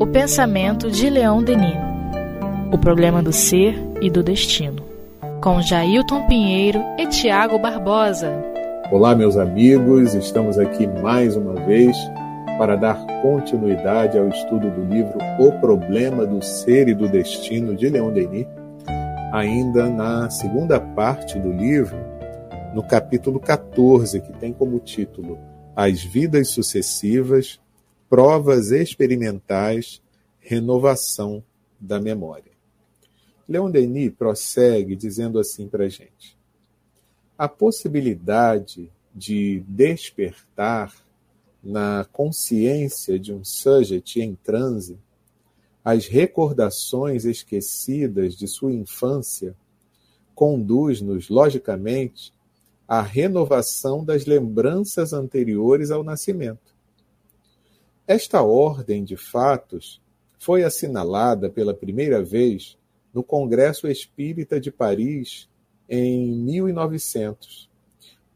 O pensamento de Leão Denis. O problema do ser e do destino. Com Jailton Pinheiro e Tiago Barbosa. Olá, meus amigos, estamos aqui mais uma vez para dar continuidade ao estudo do livro O Problema do Ser e do Destino de Leão Denis, ainda na segunda parte do livro, no capítulo 14, que tem como título As Vidas Sucessivas, Provas Experimentais, Renovação da Memória. Leon Denis prossegue dizendo assim para a gente: a possibilidade de despertar na consciência de um sujeito em transe as recordações esquecidas de sua infância conduz-nos, logicamente, à renovação das lembranças anteriores ao nascimento. Esta ordem de fatos foi assinalada pela primeira vez no Congresso Espírita de Paris em 1900,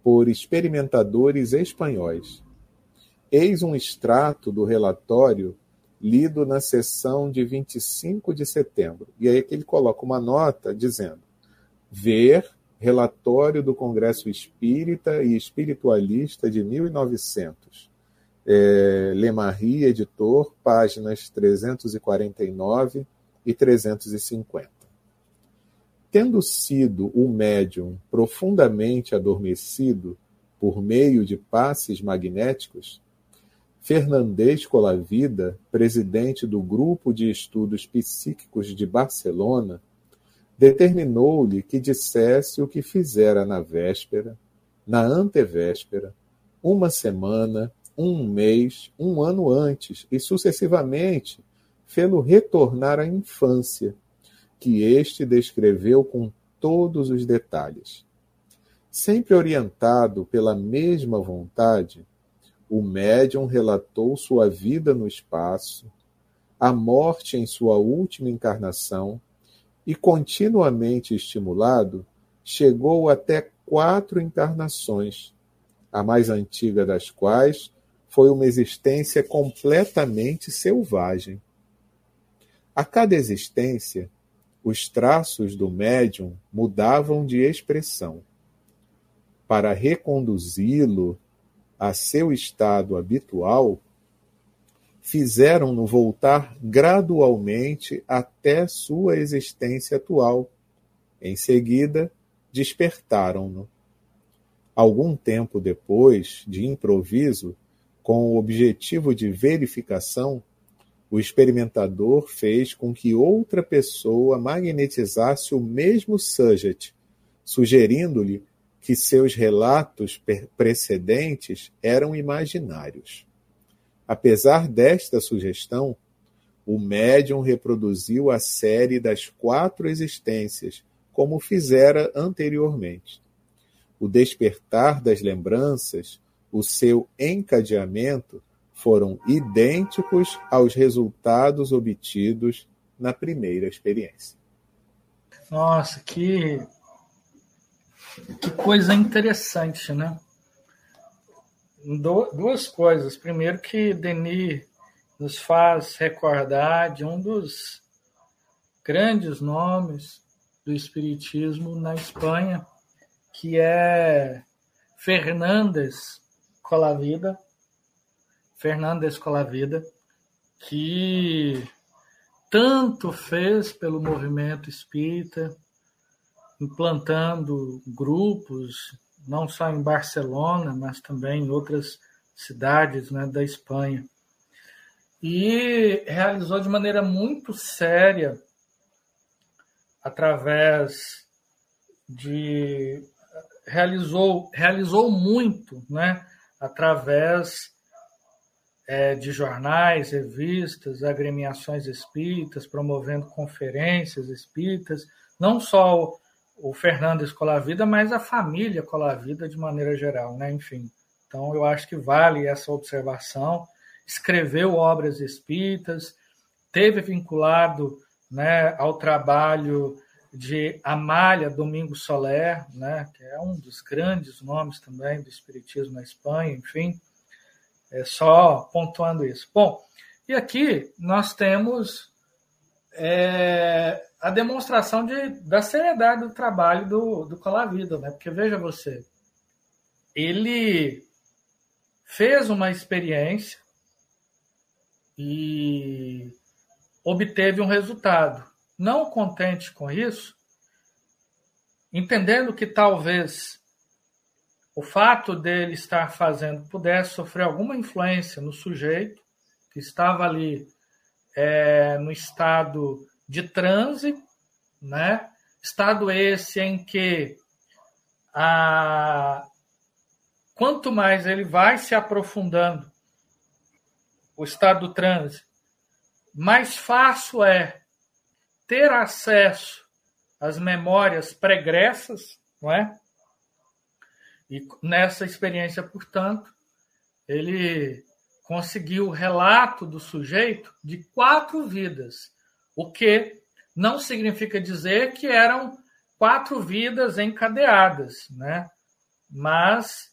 por experimentadores espanhóis. Eis um extrato do relatório lido na sessão de 25 de setembro. E aí que ele coloca uma nota dizendo: ver relatório do Congresso Espírita e Espiritualista de 1900. É, Lemarie, editor, páginas 349 e 350. Tendo sido o médium profundamente adormecido por meio de passes magnéticos, Fernandes Colavida, presidente do Grupo de Estudos Psíquicos de Barcelona, determinou-lhe que dissesse o que fizera na véspera, na antevéspera, uma semana, um mês, um ano antes, e sucessivamente fê-lo retornar à infância, que este descreveu com todos os detalhes. Sempre orientado pela mesma vontade, o médium relatou sua vida no espaço, a morte em sua última encarnação e, continuamente estimulado, chegou até quatro encarnações, a mais antiga das quais foi uma existência completamente selvagem. A cada existência, os traços do médium mudavam de expressão. Para reconduzi-lo a seu estado habitual, fizeram-no voltar gradualmente até sua existência atual. Em seguida, despertaram-no. Algum tempo depois, de improviso, com o objetivo de verificação, o experimentador fez com que outra pessoa magnetizasse o mesmo sujeito, sugerindo-lhe que seus relatos precedentes eram imaginários. Apesar desta sugestão, o médium reproduziu a série das quatro existências, como fizera anteriormente. O despertar das lembranças, o seu encadeamento, foram idênticos aos resultados obtidos na primeira experiência. Nossa, que que coisa interessante, né? duas coisas. Primeiro, que Denis nos faz recordar de um dos grandes nomes do Espiritismo na Espanha, que é Fernandes Colavida. Fernandes Colavida, que tanto fez pelo movimento espírita, implantando grupos, não só em Barcelona, mas também em outras cidades né, da Espanha. E realizou de maneira muito séria, através de. realizou, realizou muito, né, através é, de jornais, revistas, agremiações espíritas, promovendo conferências espíritas, não só o Fernando Escolavida, mas a família Colavida de maneira geral, né? Enfim, então eu acho que vale essa observação. Escreveu obras espíritas, teve vinculado, né, ao trabalho de Amália Domingo Soler, né, que é um dos grandes nomes também do espiritismo na Espanha, enfim. É só pontuando isso. Bom, e aqui nós temos é, a demonstração de, da seriedade do trabalho do, do Colavida, né? Porque veja você, ele fez uma experiência e obteve um resultado. Não contente com isso, entendendo que talvez o fato dele estar fazendo pudesse sofrer alguma influência no sujeito que estava ali é, no estado de transe, né? Estado esse em que a, quanto mais ele vai se aprofundando o estado do transe, mais fácil é ter acesso às memórias pregressas, não é? E nessa experiência, portanto, ele conseguiu o relato do sujeito de quatro vidas, o que não significa dizer que eram quatro vidas encadeadas, né? Mas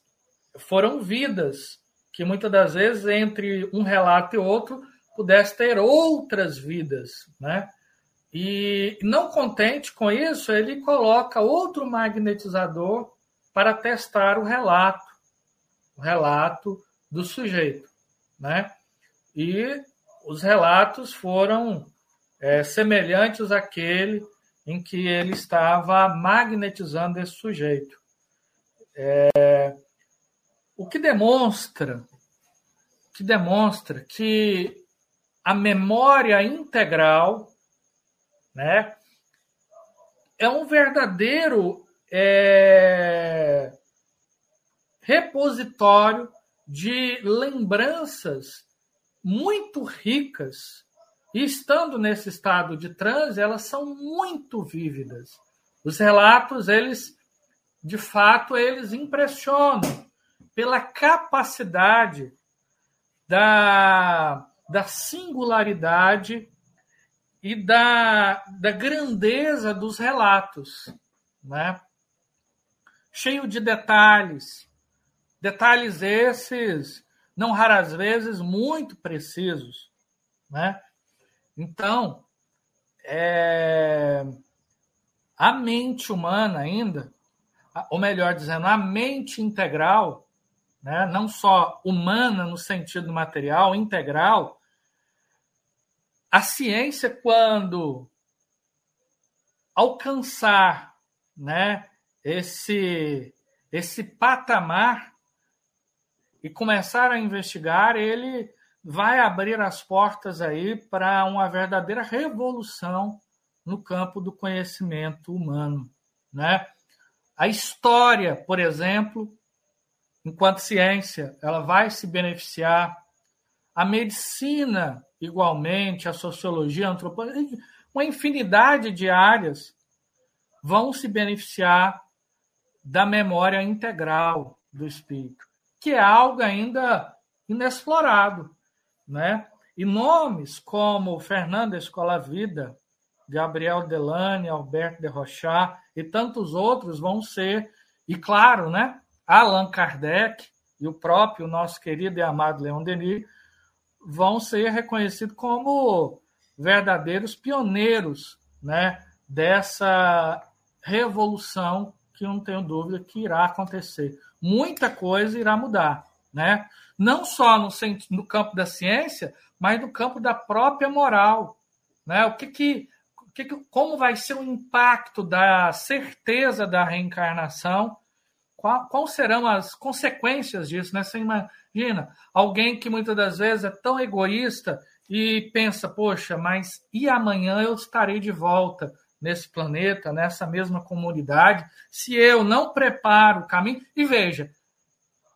foram vidas que muitas das vezes entre um relato e outro pudesse ter outras vidas, né? E não contente com isso, ele coloca outro magnetizador para testar o relato, o relato do sujeito, né? E os relatos foram é, semelhantes àquele em que ele estava magnetizando esse sujeito. É, o que demonstra que demonstra que a memória integral né, é um verdadeiro é, repositório de lembranças muito ricas e estando nesse estado de transe, elas são muito vívidas. Os relatos, eles, de fato, eles impressionam pela capacidade da, da singularidade e da, da grandeza dos relatos, né? cheio de detalhes, detalhes esses, não raras vezes, muito precisos. Né? Então, é, a mente humana ainda, ou melhor dizendo, a mente integral, né, não só humana no sentido material, integral, a ciência, quando alcançar né, esse, esse patamar e começar a investigar, ele vai abrir as portas aí para uma verdadeira revolução no campo do conhecimento humano, né? A história, por exemplo, enquanto ciência, ela vai se beneficiar. A medicina, igualmente, a sociologia, a antropologia, uma infinidade de áreas vão se beneficiar da memória integral do espírito, que é algo ainda inexplorado né? E nomes como Fernando Escola Vida, Gabriel Delane, Alberto de Rochat e tantos outros vão ser, e claro, né? Allan Kardec e o próprio nosso querido e amado Leon Denis vão ser reconhecidos como verdadeiros pioneiros, né? Dessa revolução que não tenho dúvida que irá acontecer. Muita coisa irá mudar, né? não só no, no campo da ciência, mas no campo da própria moral. Né? O que que, o que, que como vai ser o impacto da certeza da reencarnação? Qual, quais serão as consequências disso? Né? Você imagina alguém que muitas das vezes é tão egoísta e pensa, poxa, mas e amanhã eu estarei de volta nesse planeta, nessa mesma comunidade, se eu não preparo o caminho? E veja,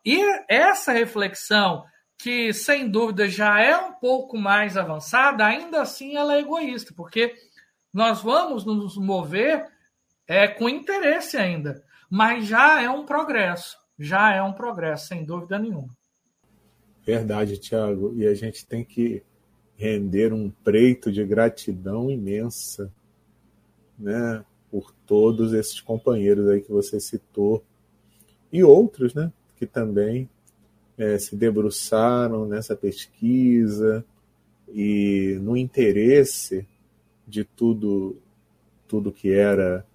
e essa reflexão, que sem dúvida já é um pouco mais avançada, ainda assim ela é egoísta, porque nós vamos nos mover é, com interesse ainda, mas já é um progresso, já é um progresso, sem dúvida nenhuma. Verdade, Tiago, e a gente tem que render um preito de gratidão imensa, né, por todos esses companheiros aí que você citou e outros, né, que também é, se debruçaram nessa pesquisa e no interesse de tudo, tudo que era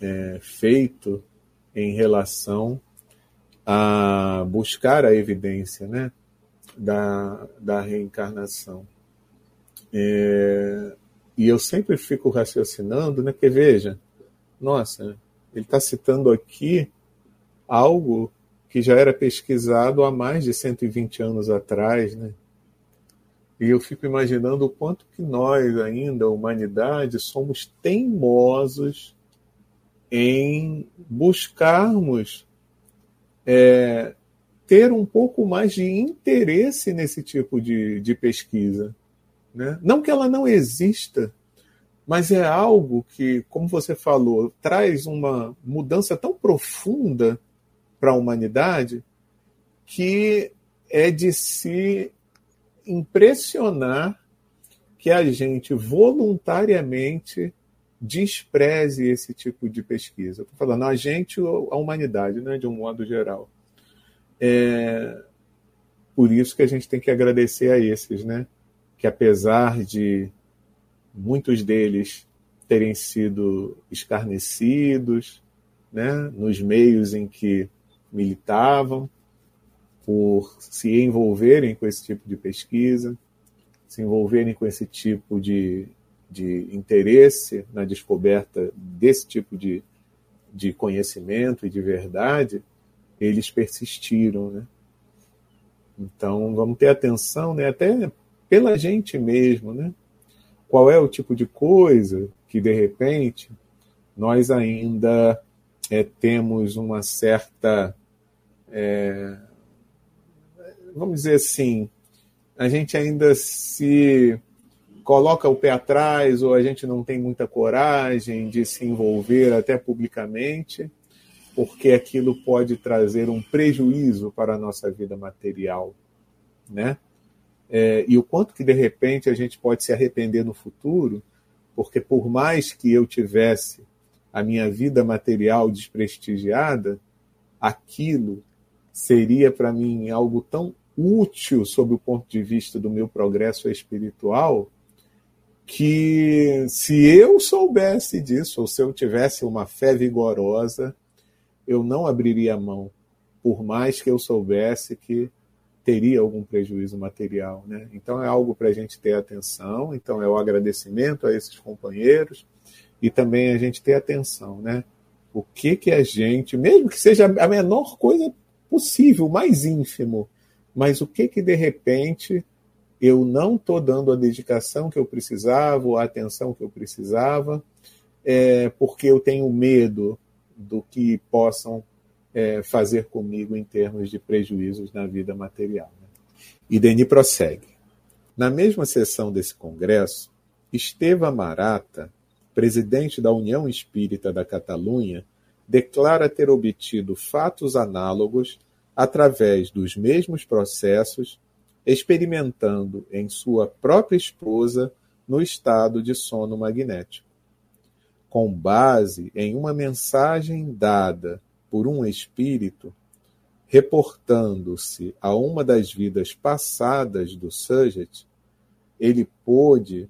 é, feito em relação a buscar a evidência né, da, da reencarnação. É, e eu sempre fico raciocinando, né, que veja, nossa, ele está citando aqui algo que já era pesquisado há mais de 120 anos atrás, né? E eu fico imaginando o quanto que nós ainda, a humanidade, somos teimosos em buscarmos é, ter um pouco mais de interesse nesse tipo de, de pesquisa. Né? Não que ela não exista, mas é algo que, como você falou, traz uma mudança tão profunda para a humanidade que é de se impressionar que a gente voluntariamente despreze esse tipo de pesquisa. Estou falando a gente ou a humanidade, né, de um modo geral. É por isso que a gente tem que agradecer a esses, né, que apesar de muitos deles terem sido escarnecidos, né, nos meios em que militavam, por se envolverem com esse tipo de pesquisa, se envolverem com esse tipo de, de interesse na descoberta desse tipo de, de conhecimento e de verdade, eles persistiram, né? Então, vamos ter atenção, né? até pela gente mesmo, né? Qual é o tipo de coisa que, de repente, nós ainda é, temos uma certa. É, vamos dizer assim, a gente ainda se coloca o pé atrás ou a gente não tem muita coragem de se envolver até publicamente, porque aquilo pode trazer um prejuízo para a nossa vida material, né? É, e o quanto que de repente a gente pode se arrepender no futuro, porque por mais que eu tivesse a minha vida material desprestigiada, aquilo seria para mim algo tão útil sob o ponto de vista do meu progresso espiritual que se eu soubesse disso, ou se eu tivesse uma fé vigorosa, eu não abriria mão, por mais que eu soubesse que teria algum prejuízo material. Né? Então é algo para a gente ter atenção, então é o agradecimento a esses companheiros, e também a gente ter atenção, né? O que que a gente, mesmo que seja a menor coisa possível, mais ínfimo, mas o que que de repente eu não estou dando a dedicação que eu precisava, a atenção que eu precisava, é, porque eu tenho medo do que possam é, fazer comigo em termos de prejuízos na vida material. Né? E Denis prossegue. Na mesma sessão desse congresso, Esteva Marata presidente da União Espírita da Catalunha, declara ter obtido fatos análogos através dos mesmos processos, experimentando em sua própria esposa no estado de sono magnético. Com base em uma mensagem dada por um espírito, reportando-se a uma das vidas passadas do Sujet, ele pôde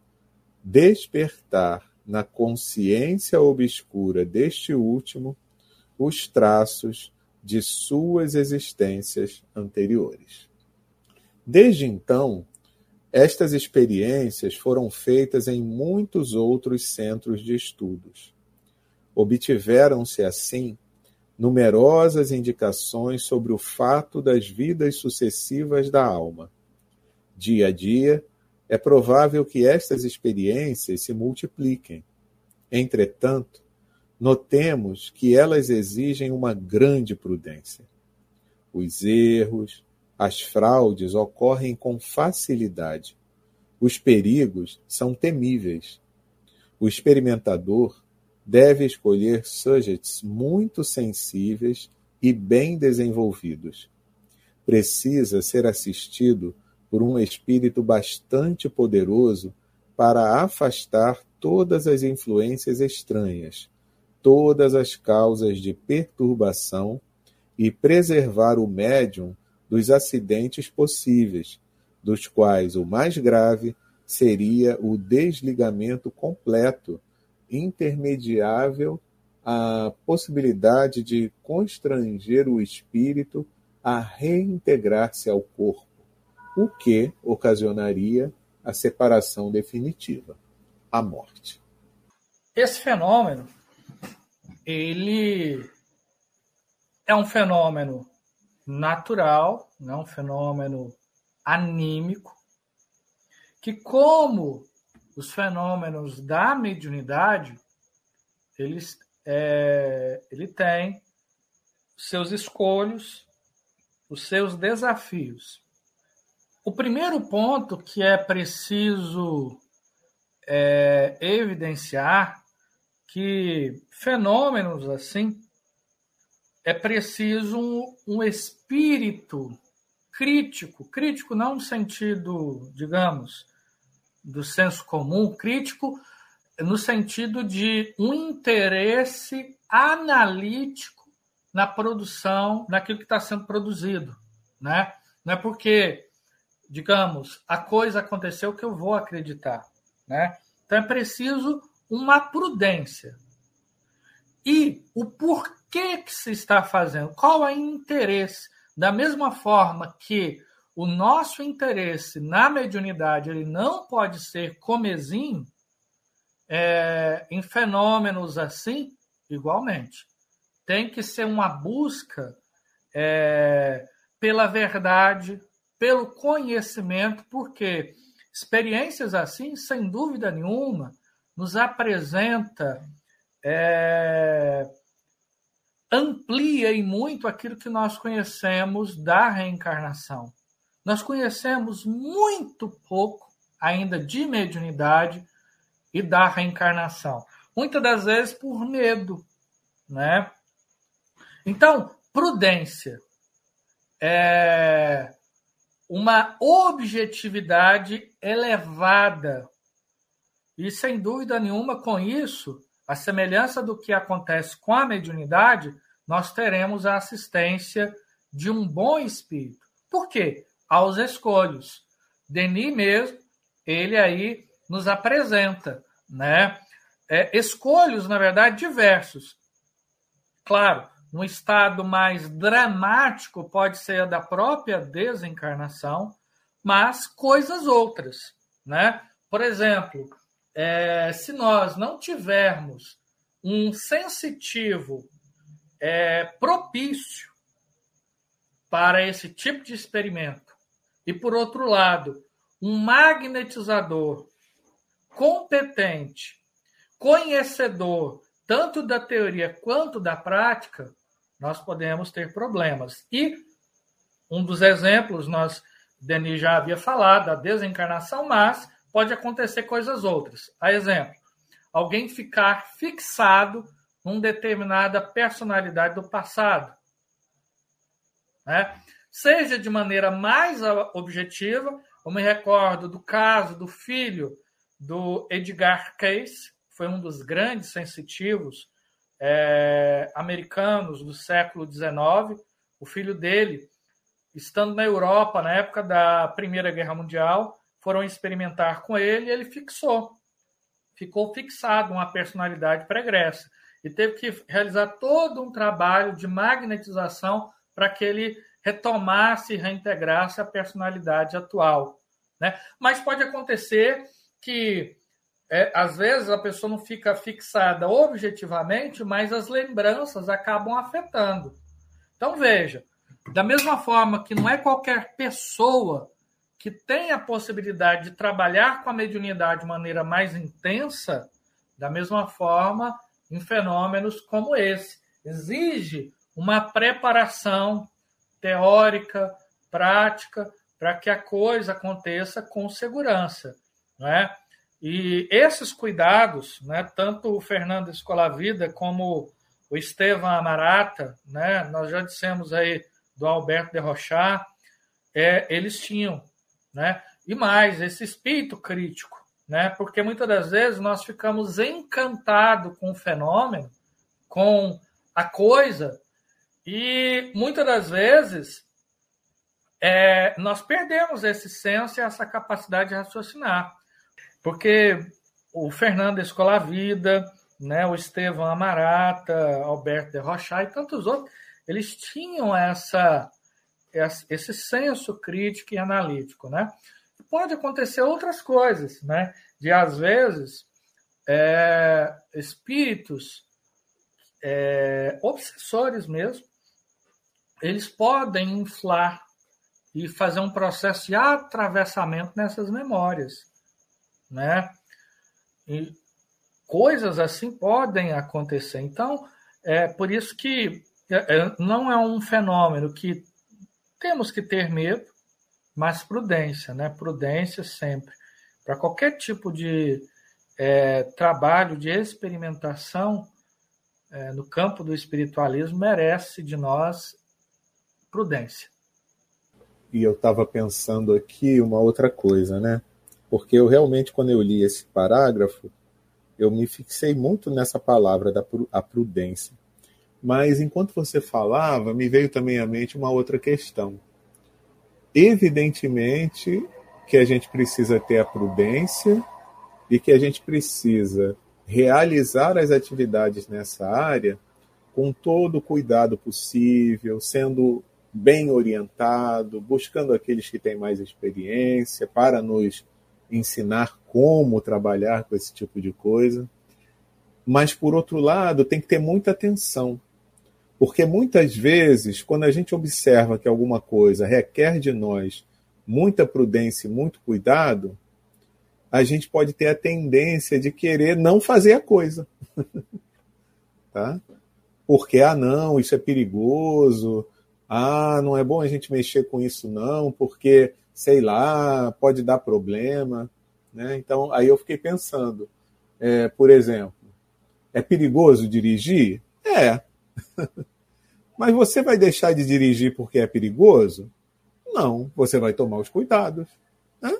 despertar na consciência obscura deste último os traços de suas existências anteriores. Desde então, estas experiências foram feitas em muitos outros centros de estudos. Obtiveram-se, assim, numerosas indicações sobre o fato das vidas sucessivas da alma. Dia a dia, é provável que estas experiências se multipliquem. Entretanto, notemos que elas exigem uma grande prudência. Os erros, as fraudes ocorrem com facilidade. Os perigos são temíveis. O experimentador deve escolher subjects muito sensíveis e bem desenvolvidos. Precisa ser assistido por um espírito bastante poderoso para afastar todas as influências estranhas, todas as causas de perturbação e preservar o médium dos acidentes possíveis, dos quais o mais grave seria o desligamento completo, intermediável à possibilidade de constranger o espírito a reintegrar-se ao corpo, o que ocasionaria a separação definitiva, a morte. Esse fenômeno, ele é um fenômeno natural, não é um fenômeno anímico, que como os fenômenos da mediunidade, eles, é, ele tem seus escolhos, os seus desafios. O primeiro ponto que é preciso é, evidenciar que fenômenos assim é preciso um, um espírito crítico, crítico não no sentido, digamos, do senso comum, crítico no sentido de um interesse analítico na produção, naquilo que está sendo produzido, né? Não é porque, digamos, a coisa aconteceu que eu vou acreditar, né? Então é preciso uma prudência. E o porquê que se está fazendo, qual é o interesse? Da mesma forma que o nosso interesse na mediunidade ele não pode ser comezinho, é, em fenômenos assim, igualmente. Tem que ser uma busca é, pela verdade, pelo conhecimento, porque experiências assim, sem dúvida nenhuma, nos apresenta é, amplia e muito aquilo que nós conhecemos da reencarnação. Nós conhecemos muito pouco ainda de mediunidade e da reencarnação. Muitas das vezes por medo, né? Então, prudência é uma objetividade elevada. E sem dúvida nenhuma, com isso, a semelhança do que acontece com a mediunidade, nós teremos a assistência de um bom espírito. Por quê? Aos escolhos. Denis mesmo, ele aí nos apresenta, né? É, escolhos, na verdade, diversos. Claro, um estado mais dramático pode ser a da própria desencarnação, mas coisas outras, né? Por exemplo, é, se nós não tivermos um sensitivo é, propício para esse tipo de experimento, e por outro lado, um magnetizador competente, conhecedor tanto da teoria quanto da prática, nós podemos ter problemas. E um dos exemplos, nós, Denis já havia falado, da desencarnação, mas pode acontecer coisas outras. A exemplo, alguém ficar fixado numa determinada personalidade do passado. Né? Seja de maneira mais objetiva, eu me recordo do caso do filho do Edgar Cayce, foi um dos grandes sensitivos é, americanos do século XIX. O filho dele, estando na Europa na época da Primeira Guerra Mundial, foram experimentar com ele e ele fixou. Ficou fixado uma personalidade pregressa. E teve que realizar todo um trabalho de magnetização para que ele retomasse e reintegrasse a personalidade atual. Né? Mas pode acontecer que, é, às vezes, a pessoa não fica fixada objetivamente, mas as lembranças acabam afetando. Então, veja, da mesma forma que não é qualquer pessoa que tem a possibilidade de trabalhar com a mediunidade de maneira mais intensa, da mesma forma, em fenômenos como esse. Exige uma preparação teórica, prática, para que a coisa aconteça com segurança. Né? E esses cuidados, né, tanto o Fernando Escolavida como o Estevam Amarata, né, nós já dissemos aí do Alberto de Rochard, é, eles tinham né? E mais, esse espírito crítico, né? Porque muitas das vezes nós ficamos encantados com o fenômeno, com a coisa, e muitas das vezes é, nós perdemos esse senso e essa capacidade de raciocinar. Porque o Fernando Escolavida, né, o Estevão Amarata, Alberto de Rocha e tantos outros, eles tinham essa, esse senso crítico e analítico. Né? Pode acontecer outras coisas, né? de às vezes é, espíritos é, obsessores mesmo, eles podem inflar e fazer um processo de atravessamento nessas memórias, né? E coisas assim podem acontecer. Então, é por isso que é, é, não é um fenômeno que temos que ter medo, mas prudência, né? Prudência sempre. Para qualquer tipo de é, trabalho de experimentação é, no campo do espiritualismo merece de nós prudência. E eu estava pensando aqui uma outra coisa, né? Porque eu realmente, quando eu li esse parágrafo, eu me fixei muito nessa palavra da a prudência. Mas enquanto você falava, me veio também à mente uma outra questão. Evidentemente que a gente precisa ter a prudência e que a gente precisa realizar as atividades nessa área com todo o cuidado possível, sendo bem orientado, buscando aqueles que têm mais experiência para nos ensinar como trabalhar com esse tipo de coisa. Mas, por outro lado, tem que ter muita atenção, porque muitas vezes, quando a gente observa que alguma coisa requer de nós muita prudência e muito cuidado, a gente pode ter a tendência de querer não fazer a coisa. tá? Porque, ah, não, isso é perigoso, ah, não é bom a gente mexer com isso, não, porque, sei lá, pode dar problema. Né? Então, aí eu fiquei pensando, é, por exemplo, é perigoso dirigir? É. Mas você vai deixar de dirigir porque é perigoso? Não, você vai tomar os cuidados. Né?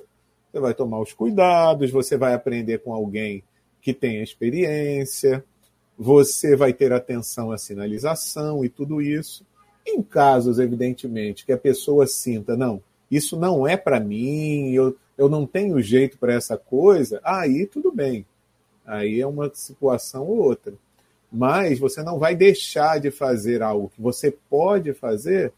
Você vai tomar os cuidados, você vai aprender com alguém que tem experiência, você vai ter atenção à sinalização e tudo isso. Em casos, evidentemente, que a pessoa sinta, não, isso não é para mim, eu, eu não tenho jeito para essa coisa, aí tudo bem. Aí é uma situação ou outra. Mas você não vai deixar de fazer algo que você pode fazer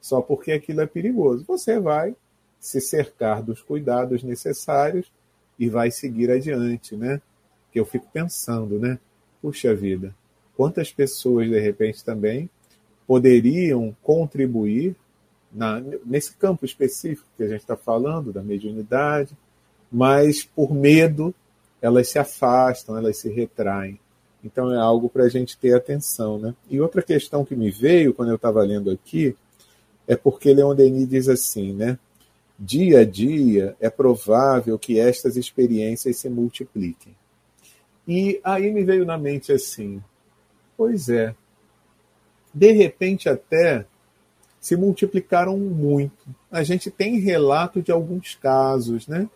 só porque aquilo é perigoso. Você vai se cercar dos cuidados necessários e vai seguir adiante, né? Que eu fico pensando, né? Puxa vida, quantas pessoas de repente também poderiam contribuir na, nesse campo específico que a gente está falando, da mediunidade, mas por medo elas se afastam, elas se retraem. Então é algo para a gente ter atenção. Né? E outra questão que me veio quando eu estava lendo aqui é porque Leon Denis diz assim, né? Dia a dia é provável que estas experiências se multipliquem. E aí me veio na mente assim: pois é, de repente até se multiplicaram muito. A gente tem relato de alguns casos, né?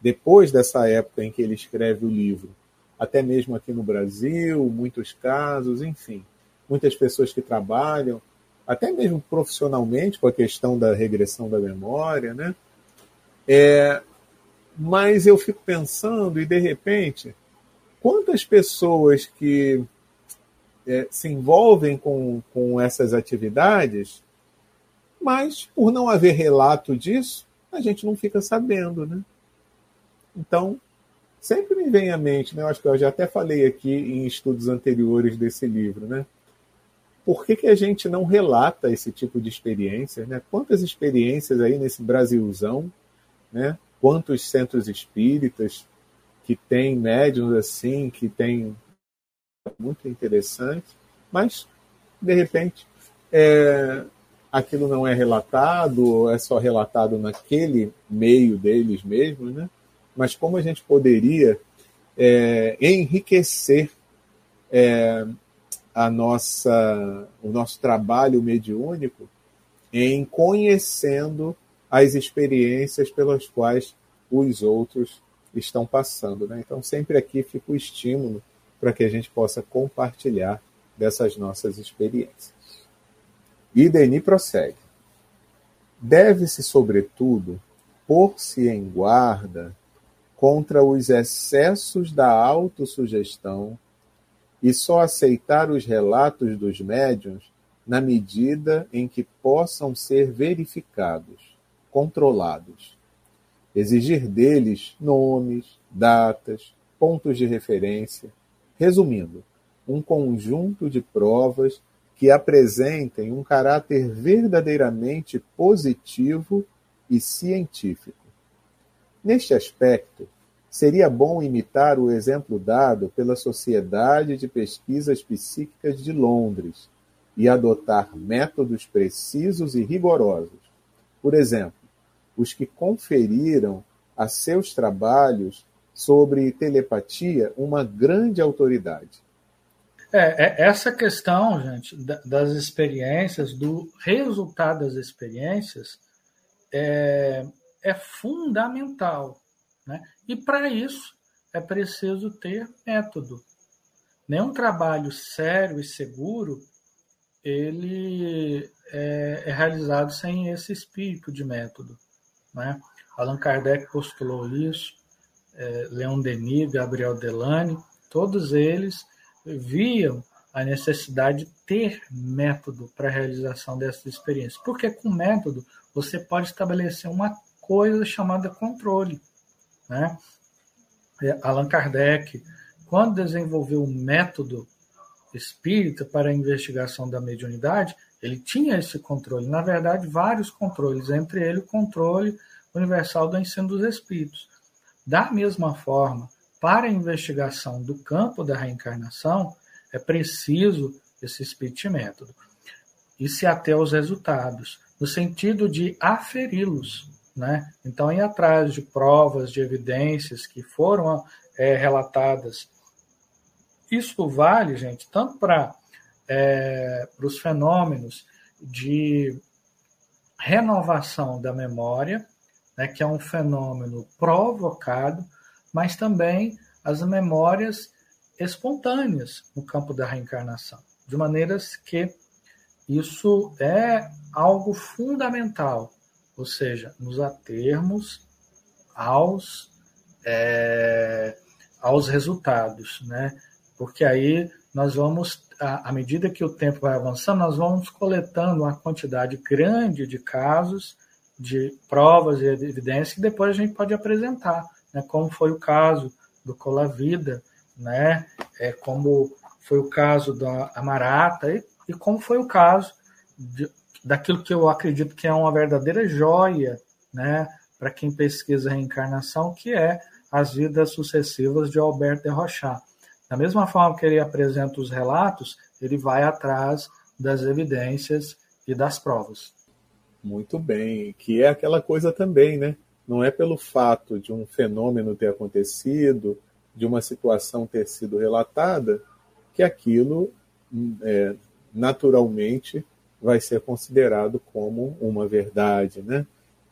Depois dessa época em que ele escreve o livro, até mesmo aqui no Brasil, muitos casos, enfim, muitas pessoas que trabalham até mesmo profissionalmente, com a questão da regressão da memória, né? É, mas eu fico pensando, e de repente, quantas pessoas que é, se envolvem com, com essas atividades, mas por não haver relato disso, a gente não fica sabendo, né? Então, sempre me vem à mente, né? Eu acho que eu já até falei aqui em estudos anteriores desse livro, né? por que, que a gente não relata esse tipo de experiências? Né? Quantas experiências aí nesse Brasilzão, né? quantos centros espíritas que tem médiums assim, que tem muito interessante, mas, de repente, é, aquilo não é relatado, é só relatado naquele meio deles mesmos, né? Mas como a gente poderia é, enriquecer é, a nossa, o nosso trabalho mediúnico em conhecendo as experiências pelas quais os outros estão passando. Né? Então, sempre aqui fica o estímulo para que a gente possa compartilhar dessas nossas experiências. E Denis prossegue. deve-se, sobretudo, pôr-se em guarda contra os excessos da autossugestão e só aceitar os relatos dos médiuns na medida em que possam ser verificados, controlados. Exigir deles nomes, datas, pontos de referência, resumindo, um conjunto de provas que apresentem um caráter verdadeiramente positivo e científico. Neste aspecto, seria bom imitar o exemplo dado pela Sociedade de Pesquisas Psíquicas de Londres e adotar métodos precisos e rigorosos. Por exemplo, os que conferiram a seus trabalhos sobre telepatia uma grande autoridade. É, é essa questão, gente, das experiências, do resultado das experiências, é, é fundamental. Né? E para isso é preciso ter método. Nenhum trabalho sério e seguro ele é, é realizado sem esse espírito de método. Né? Allan Kardec postulou isso, é, Leon Denis, Gabriel Delane, todos eles viam a necessidade de ter método para a realização dessas experiências. Porque com método você pode estabelecer uma coisa chamada controle. Né? É, Allan Kardec, quando desenvolveu o método espírita para a investigação da mediunidade, ele tinha esse controle. Na verdade, vários controles, entre ele o controle universal do ensino dos espíritos. Da mesma forma, para a investigação do campo da reencarnação, é preciso esse espírito método e se até aos resultados, no sentido de aferi-los. Né? Então, ir atrás de provas, de evidências que foram é, relatadas. Isso vale, gente, tanto para é, os fenômenos de renovação da memória, né, que é um fenômeno provocado, mas também as memórias espontâneas no campo da reencarnação, de maneiras que isso é algo fundamental ou seja, nos atermos aos, é, aos resultados, né? Porque aí nós vamos, à, medida que o tempo vai avançando, nós vamos coletando uma quantidade grande de casos, de provas e evidências que depois a gente pode apresentar, né? Como foi o caso do Colavida, né? É, como foi o caso da Amarata e, e como foi o caso de, daquilo que eu acredito que é uma verdadeira joia, né, para quem pesquisa a reencarnação, que é as vidas sucessivas de Alberto de Rochat. Da mesma forma que ele apresenta os relatos, ele vai atrás das evidências e das provas. Muito bem, que é aquela coisa também, né? Não é pelo fato de um fenômeno ter acontecido, de uma situação ter sido relatada, que aquilo é, naturalmente vai ser considerado como uma verdade, né?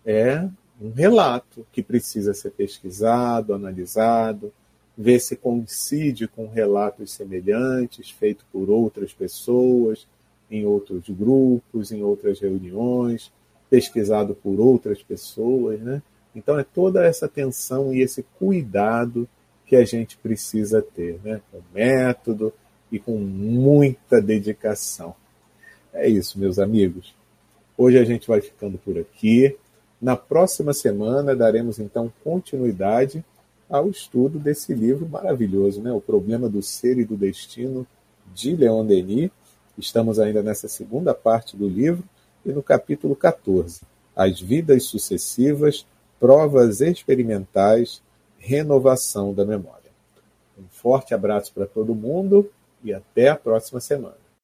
É um relato que precisa ser pesquisado, analisado, ver se coincide com relatos semelhantes feitos por outras pessoas, em outros grupos, em outras reuniões, pesquisado por outras pessoas, né? Então é toda essa atenção e esse cuidado que a gente precisa ter, né? Com método e com muita dedicação. É isso, meus amigos. Hoje a gente vai ficando por aqui. Na próxima semana daremos então continuidade ao estudo desse livro maravilhoso, né? O Problema do Ser e do Destino, de Leon Denis. Estamos ainda nessa segunda parte do livro e no capítulo 14, As Vidas Sucessivas, Provas Experimentais, Renovação da Memória. Um forte abraço para todo mundo e até a próxima semana.